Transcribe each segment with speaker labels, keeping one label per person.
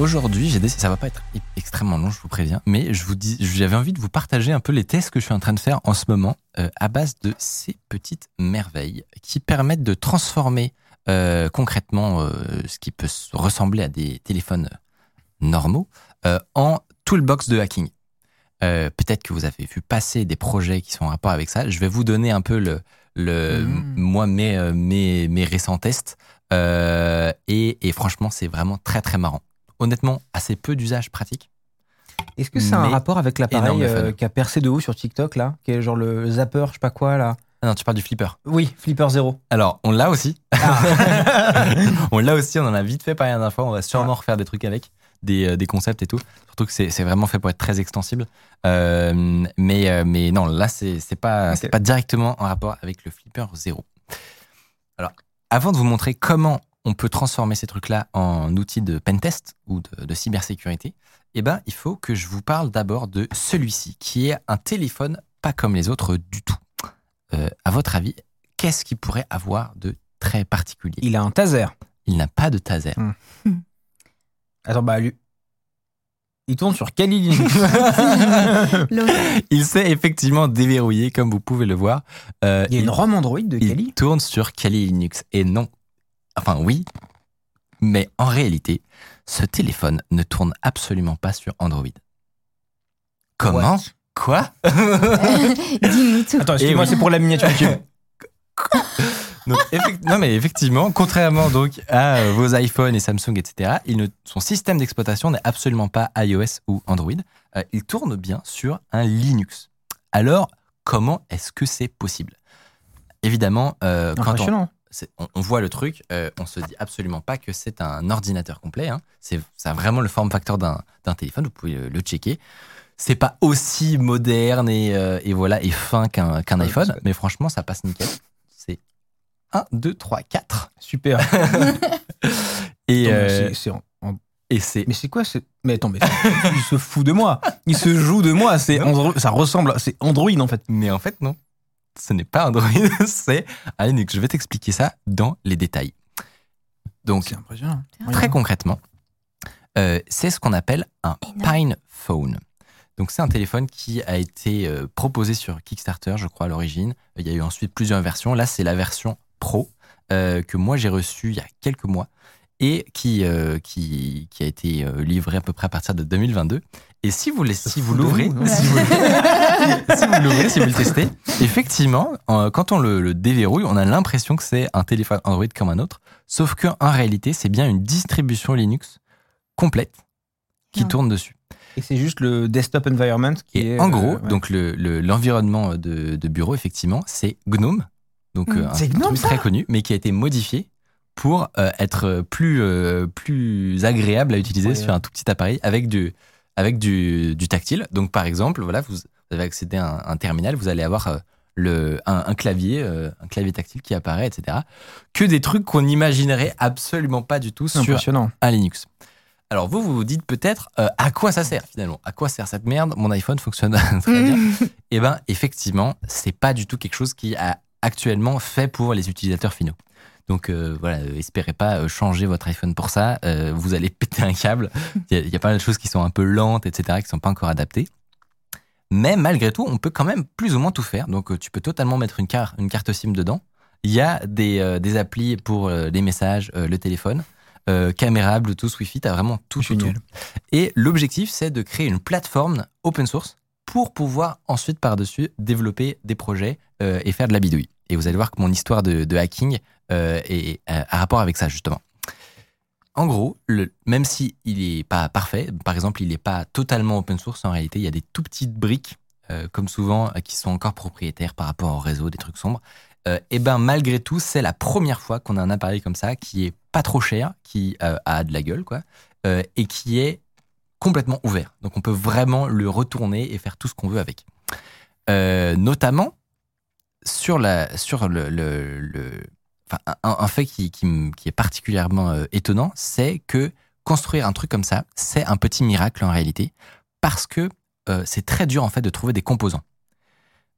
Speaker 1: Aujourd'hui, j'ai décidé, ça va pas être extrêmement long, je vous préviens, mais je vous dis, j'avais envie de vous partager un peu les tests que je suis en train de faire en ce moment euh, à base de ces petites merveilles qui permettent de transformer euh, concrètement euh, ce qui peut ressembler à des téléphones normaux en toolbox de hacking. Peut-être que vous avez vu passer des projets qui sont en rapport avec ça. Je vais vous donner un peu le, le
Speaker 2: Mm.
Speaker 1: moi mes, mes mes récents tests et, et franchement c'est vraiment très très marrant. Honnêtement assez peu d'usage pratique.
Speaker 2: Est-ce que c'est un rapport avec l'appareil euh, qui a percé de haut sur TikTok, là Qui est genre le zapper, je sais pas quoi, là?
Speaker 1: Ah non tu parles du flipper.
Speaker 2: Oui, Flipper Zero.
Speaker 1: Alors on l'a aussi.
Speaker 2: Ah.
Speaker 1: on l'a aussi, on en a vite fait parler la dernière fois, on va sûrement refaire des trucs avec, des, euh, des concepts et tout. Surtout que c'est vraiment fait pour être très extensible. Euh, mais, euh, mais non, là, c'est pas, pas directement en rapport avec le Flipper Zero. Alors, avant de vous montrer comment on peut transformer ces trucs-là en outils de pentest ou de, de cybersécurité, eh ben, il faut que je vous parle d'abord de celui-ci, qui est un téléphone pas comme les autres du tout. Euh, à votre avis, qu'est-ce qu'il pourrait avoir de très particulier?
Speaker 2: Il a un taser.
Speaker 1: il n'a pas de taser.
Speaker 2: Attends, bah, lui. Il tourne sur Kali Linux.
Speaker 1: Il s'est effectivement déverrouillé, comme vous pouvez le voir. Euh,
Speaker 2: Il y a une ROM Android de
Speaker 1: il
Speaker 2: Kali?
Speaker 1: tourne sur Kali Linux. Et non, enfin oui, mais en réalité, ce téléphone ne tourne absolument pas sur Android. Comment
Speaker 2: What?
Speaker 1: Quoi?
Speaker 3: Dis-nous tout.
Speaker 2: Attends, excuse-moi,
Speaker 1: oui.
Speaker 2: c'est pour la miniature YouTube.
Speaker 1: Donc, effect- non, mais effectivement, contrairement donc à euh, vos iPhones et Samsung, etc., il ne- son système d'exploitation n'est absolument pas iOS ou Android. Euh, il tourne bien sur un Linux. Alors, comment est-ce que c'est possible? Évidemment, euh, quand on, on, on voit le truc, euh, on se dit absolument pas que c'est un ordinateur complet. Hein. C'est, ça a vraiment le form factor d'un, d'un téléphone. Vous pouvez le, le checker. C'est pas aussi moderne et, euh, et voilà et fin qu'un, iPhone, mais franchement, ça passe nickel. C'est 1, 2, 3, 4.
Speaker 2: Super.
Speaker 1: Et, euh,
Speaker 2: c'est- c'est en- en-
Speaker 1: et c'est.
Speaker 2: Mais c'est quoi ce... Mais attends, mais il se fout de moi. Il se joue de moi. C'est Andro- Ça ressemble. à- C'est Android en fait.
Speaker 1: Mais en fait, non. Ce n'est pas Android, c'est un Linux. Je vais t'expliquer ça dans les détails. Donc,
Speaker 2: impressionnant.
Speaker 1: Très concrètement, euh, c'est ce qu'on appelle un. Pine Phone. Donc c'est un téléphone qui a été euh, proposé sur Kickstarter, je crois à l'origine. Il y a eu ensuite plusieurs versions. Là, c'est la version Pro euh, que moi j'ai reçue il y a quelques mois et qui euh, qui, qui a été euh, livrée à peu près à partir de 2022. Et si vous, si l'ouvrez,
Speaker 2: hein.
Speaker 1: si vous, si vous l'ouvrez, si vous le testez, effectivement, euh, quand on le, le déverrouille, on a l'impression que c'est un téléphone Android comme un autre, sauf qu'en réalité, c'est bien une distribution Linux complète qui tourne dessus.
Speaker 2: Et c'est juste le desktop environment qui
Speaker 1: Et
Speaker 2: est.
Speaker 1: en
Speaker 2: euh,
Speaker 1: gros,
Speaker 2: ouais.
Speaker 1: donc le- le- l'environnement de, de bureau, effectivement, c'est GNOME, donc
Speaker 3: Mm.
Speaker 1: euh, un
Speaker 2: C'est GNOME,
Speaker 1: truc très connu, mais qui a été modifié pour euh, être plus, euh, plus agréable à utiliser sur un tout petit appareil avec du, avec du, du tactile. Donc par exemple, voilà, vous avez accédé à un, un terminal, vous allez avoir euh, le, un, un clavier, euh, un clavier tactile qui apparaît, etc. Que des trucs qu'on n'imaginerait absolument pas du tout sur un Linux. Alors vous, vous vous dites peut-être euh, à quoi ça sert finalement? À quoi sert cette merde? Mon iPhone fonctionne très bien. Eh ben effectivement, c'est pas du tout quelque chose qui a actuellement fait pour les utilisateurs finaux. Donc euh, voilà, euh, espérez pas euh, changer votre iPhone pour ça. Euh, vous allez péter un câble. Il y, a- il y a pas mal de choses qui sont un peu lentes, etc., qui sont pas encore adaptées. Mais malgré tout, on peut quand même plus ou moins tout faire. Donc tu peux totalement mettre une, carte, une carte SIM dedans. Il y a des, euh, des applis pour les messages, le téléphone, caméra, Bluetooth, Wi-Fi, tu as vraiment tout, tout. Et l'objectif, c'est de créer une plateforme open source pour pouvoir ensuite par-dessus développer des projets euh, et faire de la bidouille. Et vous allez voir que mon histoire de, de hacking euh, est, a a rapport avec ça, justement. En gros, même si il n'est pas parfait, par exemple, il n'est pas totalement open source, en réalité, il y a des tout petites briques, euh, comme souvent, euh, qui sont encore propriétaires par rapport au réseau, des trucs sombres. euh, et ben malgré tout, c'est la première fois qu'on a un appareil comme ça qui est pas trop cher, qui euh, a de la gueule, quoi, euh, et qui est complètement ouvert. Donc on peut vraiment le retourner et faire tout ce qu'on veut avec. Euh, notamment sur la sur le- enfin, un, un fait qui, qui, me- qui est particulièrement euh, étonnant, c'est que construire un truc comme ça, c'est un petit miracle en réalité, parce que euh, c'est très dur en fait de trouver des composants.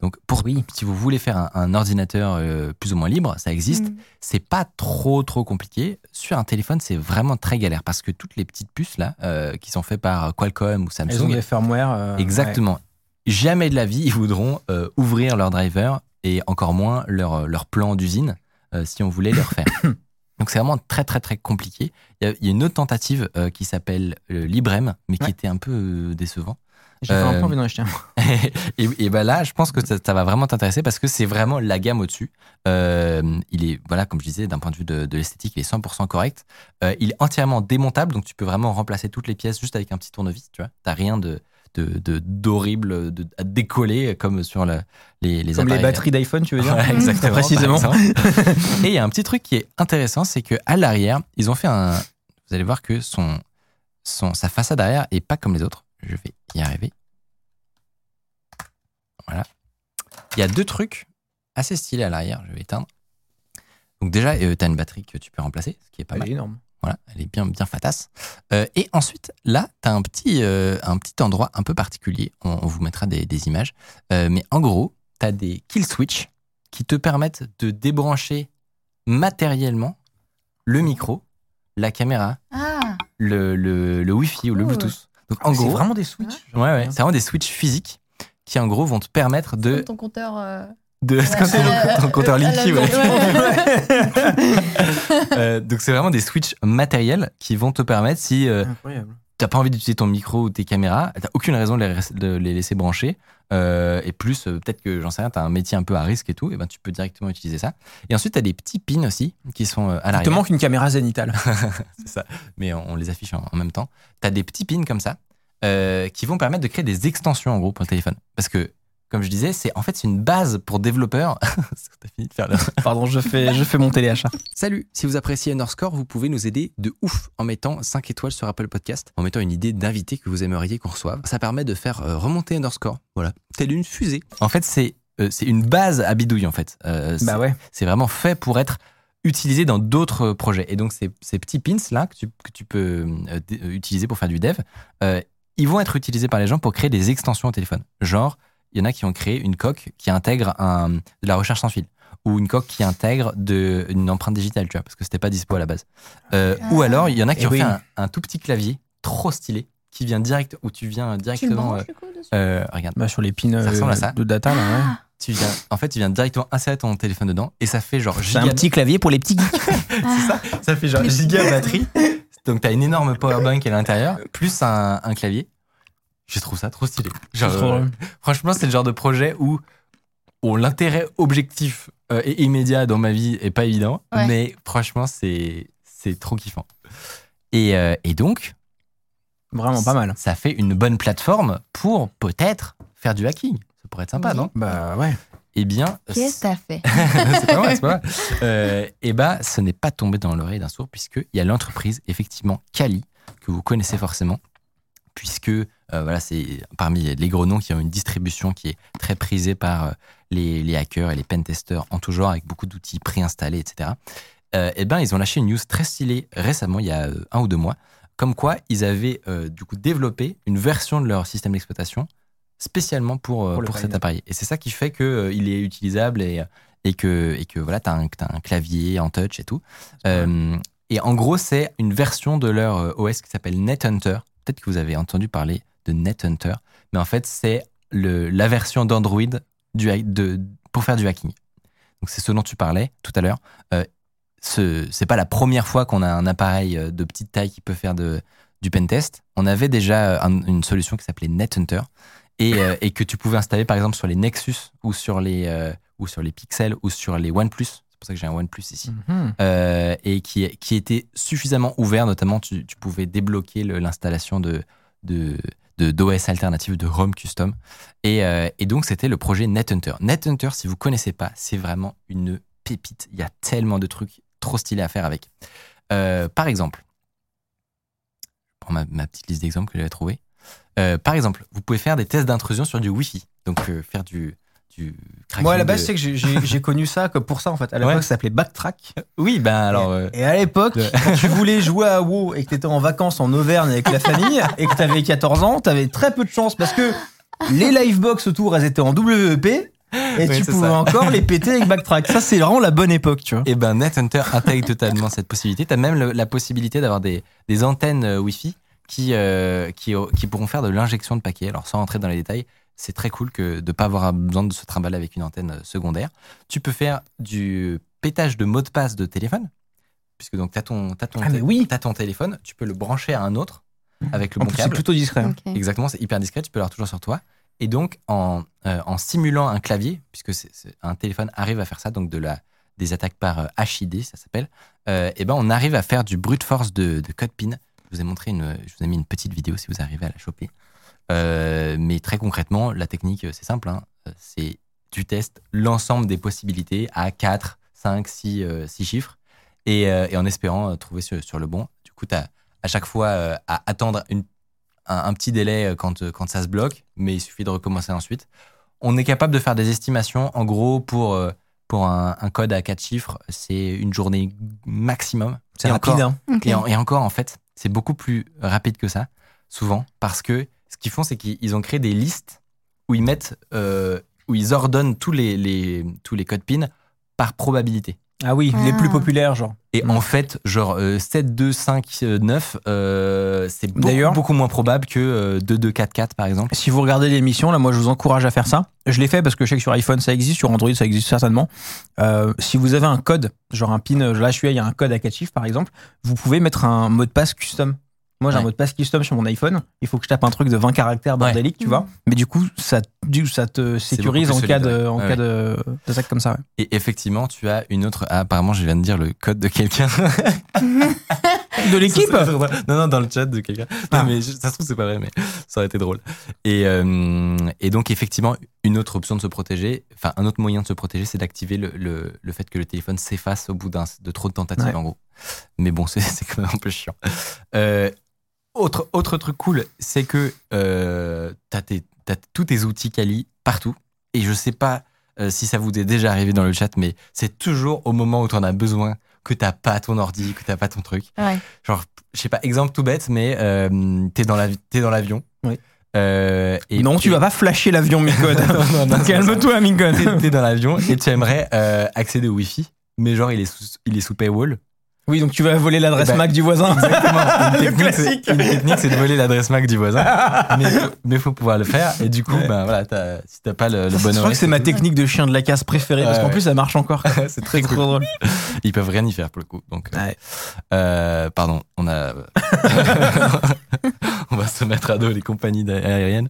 Speaker 1: Donc, pour, si vous voulez faire un, un ordinateur euh, plus ou moins libre, ça existe.
Speaker 3: Mm.
Speaker 1: C'est pas trop trop compliqué. Sur un téléphone, c'est vraiment très galère parce que toutes les petites puces là, euh, qui sont faites par Qualcomm ou
Speaker 2: Elles ont
Speaker 1: Samsung,
Speaker 2: des firmware. euh,
Speaker 1: exactement. Jamais de la vie ils voudront euh, ouvrir leur driver et encore moins leur leur plan d'usine si on voulait les refaire. Donc c'est vraiment très très très compliqué. Il y a, il y a une autre tentative euh, qui s'appelle euh, Librem, mais qui était un peu euh, décevant.
Speaker 2: J'ai
Speaker 1: Euh,
Speaker 2: peu envie d'en acheter un.
Speaker 1: et, et ben là, je pense que ça, ça va vraiment t'intéresser parce que c'est vraiment la gamme au-dessus. Euh, il est, voilà, comme je disais, d'un point de vue de, de l'esthétique, il est 100% correct. Euh, il est entièrement démontable, donc tu peux vraiment remplacer toutes les pièces juste avec un petit tournevis, tu vois. T'as rien de de- d'horrible de, à décoller comme sur la- les, les
Speaker 2: Comme les batteries d'iPhone, tu veux dire
Speaker 1: exactement.
Speaker 2: Précisément.
Speaker 1: Et il y a un petit truc qui est intéressant, c'est que à l'arrière, ils ont fait un. Vous allez voir que son, son, sa façade arrière est pas comme les autres. Je vais y arriver. Voilà. Il y a deux trucs assez stylés à l'arrière. Je vais éteindre. Donc déjà, tu as une batterie que tu peux remplacer, ce qui est pas
Speaker 2: Elle
Speaker 1: mal.
Speaker 2: est énorme.
Speaker 1: Voilà, elle est bien, bien fatasse. Euh, et ensuite, là, tu as un petit, euh, un petit endroit un peu particulier. On, on vous mettra des, des images. Euh, mais en gros, tu as des kill switch qui te permettent de débrancher matériellement le micro, la caméra,
Speaker 3: Ah,
Speaker 1: le, le, le Wi-Fi ou le
Speaker 3: Oh.
Speaker 1: Bluetooth. Donc en
Speaker 2: Ah, C'est
Speaker 1: gros,
Speaker 2: vraiment des switches.
Speaker 1: ouais, ouais, c'est vraiment des switches physiques qui en gros vont te permettre
Speaker 3: de...
Speaker 1: de.
Speaker 3: ton compteur.
Speaker 1: De
Speaker 3: euh,
Speaker 1: ton, ton compteur Linky, ouais.
Speaker 3: ouais.
Speaker 1: Euh, donc c'est vraiment des switches matériels qui vont te permettre si euh, t'as pas envie d'utiliser ton micro ou tes caméras, t'as aucune raison de les, res- de les laisser brancher. Euh, et plus, euh, peut-être que j'en sais rien, t'as un métier un peu à risque et tout, et ben tu peux directement utiliser ça. Et ensuite, t'as des petits pins aussi qui sont euh, à
Speaker 2: Il te
Speaker 1: l'arrière.
Speaker 2: manque une caméra zénitale.
Speaker 1: C'est ça. Mais on, on les affiche en, en même temps. T'as des petits pins comme ça euh, qui vont permettre de créer des extensions en gros pour le téléphone. Parce que, comme je disais, c'est en fait c'est une base pour développeurs. T'as fini de faire le,
Speaker 2: Pardon, je fais, je fais mon téléachat.
Speaker 1: Salut, si vous appréciez Underscore, vous pouvez nous aider de ouf en mettant 5 étoiles sur Apple Podcast, en mettant une idée d'invité que vous aimeriez qu'on reçoive. Ça permet de faire euh, remonter Underscore, voilà, telle une fusée. En fait, c'est euh, c'est une base à bidouille en fait. Euh, c'est-
Speaker 2: Bah ouais.
Speaker 1: c'est vraiment fait pour être utilisé dans d'autres projets. Et donc ces, ces petits pins là que tu, que tu peux euh, utiliser pour faire du dev, euh, ils vont être utilisés par les gens pour créer des extensions au téléphone. Genre, il y en a qui ont créé une coque qui intègre un, de la recherche sans fil ou une coque qui intègre de, une empreinte digitale, tu vois, parce que c'était pas dispo à la base. Euh, Ou
Speaker 3: Ah.
Speaker 1: alors, il y en a qui
Speaker 2: Eh
Speaker 1: ont
Speaker 2: oui.
Speaker 1: fait un, un tout petit clavier trop stylé qui vient direct, où tu viens
Speaker 3: Tu le
Speaker 1: directement.
Speaker 3: branches
Speaker 1: euh,
Speaker 3: du coup dessus?
Speaker 1: euh, regarde,
Speaker 2: Bah, sur les pins euh,
Speaker 1: ressemble à ça.
Speaker 2: de data, là, ouais.
Speaker 3: Ah,
Speaker 1: tu viens, en fait, tu viens directement insérer ton téléphone dedans et ça fait genre
Speaker 2: C'est un petit clavier pour les petits geeks.
Speaker 1: C'est ça, ça fait genre giga batterie. Donc t'as une énorme power bank à l'intérieur, plus un, un clavier. Je trouve ça trop stylé. Genre,
Speaker 2: C'est trop
Speaker 1: euh, franchement, c'est le genre de projet où, où l'intérêt objectif euh, et immédiat dans ma vie est pas évident,
Speaker 3: Ouais.
Speaker 1: mais franchement, c'est c'est trop kiffant. Et, euh, et donc,
Speaker 2: Vraiment pas mal.
Speaker 1: ça fait une bonne plateforme pour peut-être faire du hacking. Ça pourrait être sympa,
Speaker 3: Oui.
Speaker 1: non?
Speaker 2: Bah ouais.
Speaker 1: Eh bien,
Speaker 3: Qu'est-ce que t'as fait?
Speaker 1: C'est pas mal, c'est pas mal. Euh, et bah, ce n'est pas tombé dans l'oreille d'un sourd, puisqu'il y a l'entreprise, effectivement, Kali, que vous connaissez forcément, puisque euh, voilà, c'est parmi les gros noms qui ont une distribution qui est très prisée par euh, les, les hackers et les pentesters en tout genre, avec beaucoup d'outils préinstallés, etc. Euh, et ben, ils ont lâché une news très stylée récemment, il y a un ou deux mois, comme quoi ils avaient du coup développé une version de leur système d'exploitation spécialement pour,
Speaker 2: Pour
Speaker 1: cet appareil. Et c'est ça qui fait qu'il est utilisable et, et que, et que voilà, tu as, un clavier en touch et tout. Et en gros, c'est une version de leur OS qui s'appelle NetHunter. Peut-être que vous avez entendu parler de NetHunter, mais en fait, c'est la version d'Android pour faire du hacking. Donc, c'est ce dont tu parlais tout à l'heure. Euh, ce c'est pas la première fois qu'on a un appareil euh, de petite taille qui peut faire de, du pentest. On avait déjà un- une solution qui s'appelait NetHunter et, euh, et que tu pouvais installer par exemple sur les Nexus ou sur les, euh, ou sur les Pixel ou sur les OnePlus. C'est pour ça que j'ai un OnePlus ici.
Speaker 2: Mhm.
Speaker 1: Euh, et qui, qui était suffisamment ouvert, notamment tu, tu pouvais débloquer l'installation de, de, d'OS alternative, de ROM custom. Et, euh, et donc, c'était le projet NetHunter. NetHunter, si vous connaissez pas, c'est vraiment une pépite. Il y a tellement de trucs trop stylés à faire avec. Euh, par exemple, je prends ma, ma petite liste d'exemples que j'avais trouvé. Euh, par exemple, vous pouvez faire des tests d'intrusion sur du Wi-Fi. Donc, faire du, du
Speaker 2: Moi, à la
Speaker 1: de-
Speaker 2: base, c'est que j'ai- connu ça que pour ça, en fait. À l'époque,
Speaker 1: Ouais.
Speaker 2: ça s'appelait Backtrack.
Speaker 1: Oui, ben alors. euh,
Speaker 2: Et à l'époque, quand tu voulais jouer à WoW et que t'étais en vacances en Auvergne avec la famille et que t'avais 14 ans, t'avais très peu de chance parce que les livebox autour, elles étaient en WEP et
Speaker 1: Oui,
Speaker 2: tu pouvais
Speaker 1: ça.
Speaker 2: encore les péter avec Backtrack. Ça, c'est vraiment la bonne époque, tu vois.
Speaker 1: Eh ben, NetHunter intègre totalement cette possibilité. Tu as même le- la possibilité d'avoir des, des antennes euh, Wi-Fi qui, euh, qui, qui pourront faire de l'injection de paquets. Alors, sans rentrer dans les détails, c'est très cool que de ne pas avoir besoin de se trimballer avec une antenne euh, secondaire. Tu peux faire du pétage de mots de passe de téléphone, puisque donc tu as ton, t'as ton,
Speaker 2: Ah, oui.
Speaker 1: t'as ton téléphone, tu peux le brancher à un autre avec le
Speaker 2: En
Speaker 1: bon
Speaker 2: plus, c'est plutôt discret. hein.
Speaker 1: Exactement, c'est hyper discret, tu peux l'avoir toujours sur toi. Et donc, en, euh, en simulant un clavier, puisque un téléphone arrive à faire ça, donc de la, des attaques par euh, HID, ça s'appelle, euh, et ben on arrive à faire du brute force de, de code pin. Je vous ai montré une, je vous ai mis une petite vidéo si vous arrivez à la choper. Euh, mais très concrètement, la technique, euh, c'est simple, hein, euh, c'est tu testes l'ensemble des possibilités à 4, 5, 6, euh, six chiffres, et, euh, et en espérant euh, trouver sur, sur le bon. Du coup, tu as à chaque fois euh, à attendre une un, un petit délai quand, euh, quand ça se bloque, mais il suffit de recommencer ensuite. On est capable de faire des estimations. En gros, pour, euh, pour un, un code à 4 chiffres, c'est une journée maximum.
Speaker 2: C'est
Speaker 1: Et
Speaker 2: rapide,
Speaker 1: encore-
Speaker 2: hein.
Speaker 3: Ok.
Speaker 1: Et, en- et encore, en fait, c'est beaucoup plus rapide que ça, souvent, parce que ce qu'ils font, c'est qu'ils ont créé des listes où ils mettent, euh, où ils ordonnent tous les, les, tous les codes PIN par probabilité.
Speaker 2: Ah oui, les
Speaker 3: Ah.
Speaker 2: plus populaires, genre.
Speaker 1: Et en fait, genre euh, 7, 2, 5, euh, 9, euh, c'est beaucoup,
Speaker 2: D'ailleurs-
Speaker 1: beaucoup moins probable que euh, 2, 2, 4, 4 par exemple.
Speaker 2: Si vous regardez l'émission, là, moi, je vous encourage à faire ça. Je l'ai fait parce que je sais que sur iPhone, ça existe, sur Android, ça existe certainement. Euh, si vous avez un code, genre un pin, là, je suis, il y a un code à 4 chiffres, par exemple, vous pouvez mettre un mot de passe custom. Moi, j'ai un
Speaker 1: Ouais.
Speaker 2: mot de passe custom sur mon iPhone. Il faut que je tape un truc de 20 caractères bordélique, tu
Speaker 3: Mhm.
Speaker 2: vois. Mais du coup, ça, du- ça te sécurise en cas de,
Speaker 1: ouais.
Speaker 2: en
Speaker 1: Ouais,
Speaker 2: cas de, d'attaque comme ça. ouais.
Speaker 1: Et effectivement, tu as une autre. Ah, apparemment, je viens de dire le code de quelqu'un.
Speaker 2: De l'équipe.
Speaker 1: Non, non, dans le chat de quelqu'un.
Speaker 2: Ah.
Speaker 1: Non, mais ça se trouve, c'est pas vrai, mais ça aurait été drôle. Et, euh, et donc, effectivement, une autre option de se protéger, enfin, un autre moyen de se protéger, c'est d'activer le, le, le fait que le téléphone s'efface au bout de trop de tentatives,
Speaker 2: Ouais.
Speaker 1: en gros. Mais bon, c'est, c'est quand même un peu chiant. Euh, autre, autre truc cool, c'est que euh, t'as, tous tes outils Kali partout. Et je sais pas euh, si ça vous est déjà arrivé dans le chat, mais c'est toujours au moment où tu en as besoin que t'as pas ton ordi, que t'as pas ton truc.
Speaker 3: Ouais.
Speaker 1: Genre, je sais pas, exemple tout bête, mais euh, t'es dans, la, l'avion.
Speaker 2: Oui.
Speaker 1: Euh, et,
Speaker 2: non, tu
Speaker 1: et-
Speaker 2: vas pas flasher l'avion, Micode. Calme-toi, Micode.
Speaker 1: t'es dans l'avion et tu aimerais euh, accéder au Wi-Fi, mais genre il est sous, il est sous paywall.
Speaker 2: Oui, donc tu vas voler l'adresse
Speaker 1: Eh ben,
Speaker 2: MAC du voisin.
Speaker 1: Exactement. Une technique, une technique, c'est de voler l'adresse MAC du voisin. mais, mais faut pouvoir le faire. Et du coup,
Speaker 2: Ouais.
Speaker 1: ben voilà, si t'as pas le, le bon
Speaker 2: Je crois que c'est ma technique de chien de la casse préférée, parce qu'en
Speaker 1: ouais.
Speaker 2: plus, ça marche encore.
Speaker 1: c'est très cool.
Speaker 2: drôle.
Speaker 1: Ils peuvent rien y faire pour le coup. Donc, euh,
Speaker 2: Ouais.
Speaker 1: euh, pardon, on a. on va se mettre à dos les compagnies aériennes.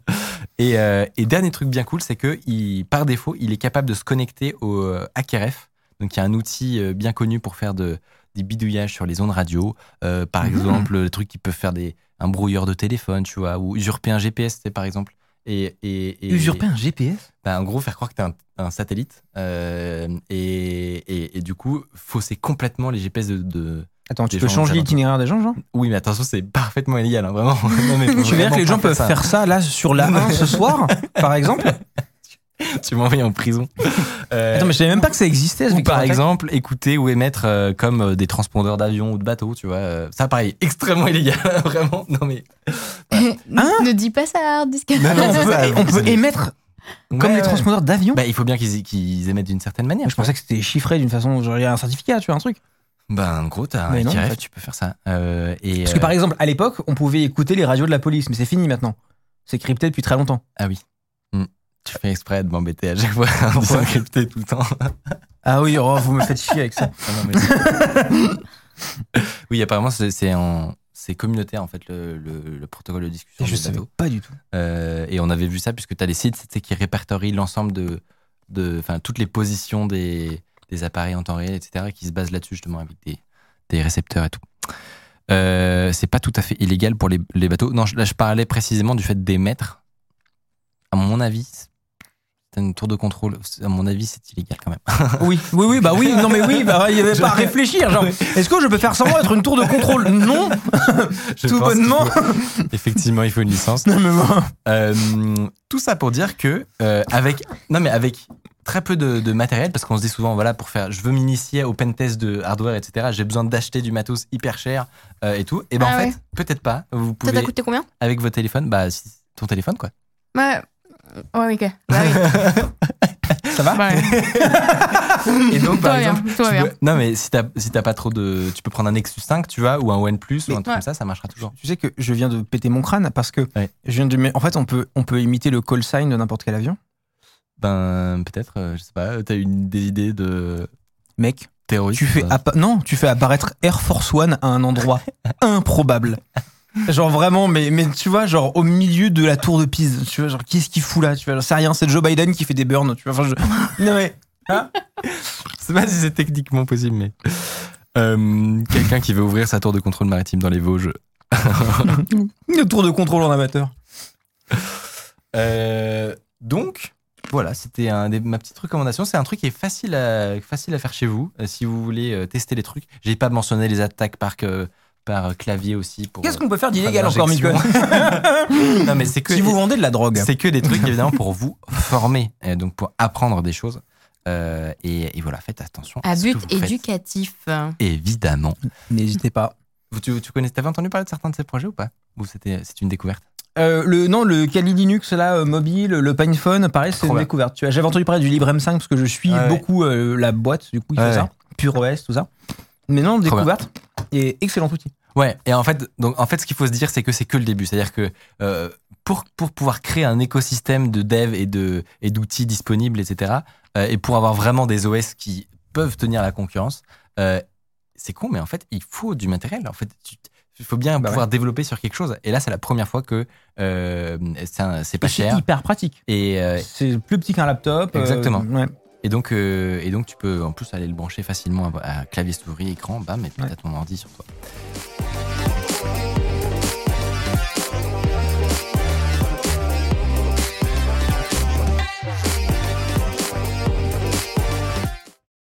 Speaker 1: Et, euh, et dernier truc bien cool, c'est que il, par défaut, il est capable de se connecter au HackerF. Donc, il y a un outil bien connu pour faire de, des bidouillages sur les ondes radio. Euh, par
Speaker 2: Mhm.
Speaker 1: exemple, le truc qui peut faire des, un brouilleur de téléphone, tu vois, ou usurper un GPS, par exemple. Et, et, et-
Speaker 2: Usurper un GPS
Speaker 1: bah, en gros, faire croire que t'es un, un satellite. euh, et, et, du coup, fausser complètement les GPS de. de-
Speaker 2: Attends, tu peux changer l'itinéraire des gens, genre?
Speaker 1: Oui, mais attention, c'est parfaitement illégal, hein, vraiment. Non, mais faut
Speaker 2: Tu veux dire que les gens peuvent
Speaker 1: ça.
Speaker 2: faire ça, là, sur la 1 ce soir, par exemple?
Speaker 1: Tu m'envoies en prison. Euh,
Speaker 2: Attends, mais je savais même pas que ça existait, ce
Speaker 1: ou
Speaker 2: Victor
Speaker 1: par exemple, écouter ou émettre euh, comme euh, des transpondeurs d'avions ou de bateaux, tu vois. euh, ça, pareil, extrêmement illégal, vraiment. Non, mais.
Speaker 3: ne, ne dis pas ça à Hard Disk.
Speaker 1: Non, non, c'est ça.
Speaker 2: On peut émettre comme
Speaker 1: Ouais,
Speaker 2: les transpondeurs d'avion
Speaker 1: Bah, il faut bien qu'ils émettent d'une certaine manière.
Speaker 2: Je pensais que c'était chiffré d'une façon, genre il y a un certificat, tu vois, un truc.
Speaker 1: Ben, en gros, t'as un
Speaker 2: Mais non, en
Speaker 1: HRF,
Speaker 2: fait.
Speaker 1: tu peux faire ça. Euh, et,
Speaker 2: Parce que par exemple, à l'époque, on pouvait écouter les radios de la police, mais c'est fini maintenant. C'est crypté depuis très longtemps.
Speaker 1: Ah oui. Tu fais exprès de m'embêter à chaque fois en disant
Speaker 2: Pourquoi
Speaker 1: crypté tout le temps.
Speaker 2: Ah oui, oh, vous me faites chier avec ça.
Speaker 1: Ah non, mais- oui, apparemment, c'est en. C'est communautaire en fait le, le- le protocole de discussion
Speaker 2: Je
Speaker 1: des
Speaker 2: savais pas du tout.
Speaker 1: Euh, et on avait vu ça puisque tu as des sites qui répertorient l'ensemble de, de, enfin toutes les positions des, des appareils en temps réel, etc. et qui se basent là-dessus justement avec des, des récepteurs et tout. Euh, c'est pas tout à fait illégal pour les, les bateaux. Non, je- là, je parlais précisément du fait d'émettre. À mon avis, c'est une tour de contrôle. À mon avis, c'est illégal quand même.
Speaker 2: Oui, oui, oui, bah oui, non mais oui, bah, il n'y avait pas à réfléchir. Genre, est-ce que je peux faire semblant d'être une tour de contrôle? Non,
Speaker 1: Je
Speaker 2: tout bonnement.
Speaker 1: faut- effectivement, il faut une licence.
Speaker 2: Non, mais bon.
Speaker 1: Euh, tout ça pour dire que euh, avec non mais avec très peu de, de matériel parce qu'on se dit souvent voilà pour faire je veux m'initier au pentest de hardware etc j'ai besoin d'acheter du matos hyper cher euh, et tout et ben
Speaker 3: Ah
Speaker 1: en
Speaker 3: ouais.
Speaker 1: fait peut-être pas vous
Speaker 3: Ça
Speaker 1: pouvez
Speaker 3: t'a coûté combien?
Speaker 1: avec votre téléphone bah si- ton téléphone quoi
Speaker 3: Ouais. Ouais, ok. Bah oui.
Speaker 2: Ça va
Speaker 3: ouais.
Speaker 1: et donc par
Speaker 3: bien,
Speaker 1: exemple peux- non mais si t'as si t'as pas trop de tu peux prendre un Nexus 5 tu vois ou un OnePlus ou
Speaker 2: Mais-
Speaker 1: un truc
Speaker 3: ouais.
Speaker 1: comme ça ça marchera toujours
Speaker 2: Tu sais que je viens de péter mon crâne parce que
Speaker 1: Ouais.
Speaker 2: je viens de. En fait, on peut, on peut imiter le call sign de n'importe quel avion.
Speaker 1: ben peut-être euh, je sais pas t'as une des idées de
Speaker 2: Mec,
Speaker 1: terroriste
Speaker 2: tu fais appa- non, tu fais apparaître Air Force One à un endroit improbable. Genre vraiment, mais, mais tu vois, genre au milieu de la tour de Pise. Tu vois, genre qu'est-ce qu'il fout là Tu vois, sais rien, c'est Joe Biden qui fait des burns. Tu vois, enfin, je... non mais.
Speaker 1: Je sais pas si c'est techniquement possible, mais. Euh, Quelqu'un qui veut ouvrir sa tour de contrôle maritime dans les Vosges.
Speaker 2: Une tour de contrôle en amateur.
Speaker 1: Euh, donc, voilà, c'était un des- ma petite recommandation. C'est un truc qui est facile à, facile à faire chez vous euh, si vous voulez tester les trucs. J'ai pas mentionné les attaques par, par clavier aussi. pour
Speaker 2: Qu'est-ce
Speaker 1: euh,
Speaker 2: qu'on peut faire d'illégal encore, Micon.
Speaker 1: Non, mais c'est que.
Speaker 2: Si vous vendez de la drogue.
Speaker 1: C'est que des trucs évidemment pour vous former, euh, donc pour apprendre des choses. Euh, et, et voilà, faites attention.
Speaker 3: À but
Speaker 1: faites.
Speaker 3: éducatif.
Speaker 1: Évidemment.
Speaker 2: N'hésitez pas.
Speaker 1: Vous, tu, tu connais, t'avais entendu parler de certains de ces projets ou pas? Ou c'était, c'est une découverte?
Speaker 2: Euh, le, non, le Kali Linux, là, euh, mobile, le PinePhone, pareil, c'est une
Speaker 1: bien.
Speaker 2: découverte. J'avais entendu parler du LibreM5 parce que je suis
Speaker 1: Ouais, ouais.
Speaker 2: beaucoup euh, la boîte, du coup, il fait
Speaker 1: Ouais,
Speaker 2: ça. Pure OS, tout ça. Mais non, découverte. Et excellent outil.
Speaker 1: Ouais, et en fait, donc, en fait, ce qu'il faut se dire, c'est que c'est que le début. C'est-à-dire que euh, pour, pour pouvoir créer un écosystème de dev et, de, et d'outils disponibles, etc., euh, et pour avoir vraiment des OS qui peuvent tenir la concurrence, euh, c'est con, mais en fait, il faut du matériel. En fait, il faut bien
Speaker 2: Bah
Speaker 1: pouvoir développer sur quelque chose. Et là, c'est la première fois que c'est, pas
Speaker 2: Et c'est
Speaker 1: cher.
Speaker 2: hyper pratique.
Speaker 1: Et,
Speaker 2: C'est plus petit qu'un laptop.
Speaker 1: Exactement.
Speaker 2: ouais.
Speaker 1: Et, donc, euh, et donc, tu peux en plus aller le brancher facilement à, à clavier, souris, écran, bam, et puis
Speaker 2: Ouais.
Speaker 1: t'as ton ordi sur toi.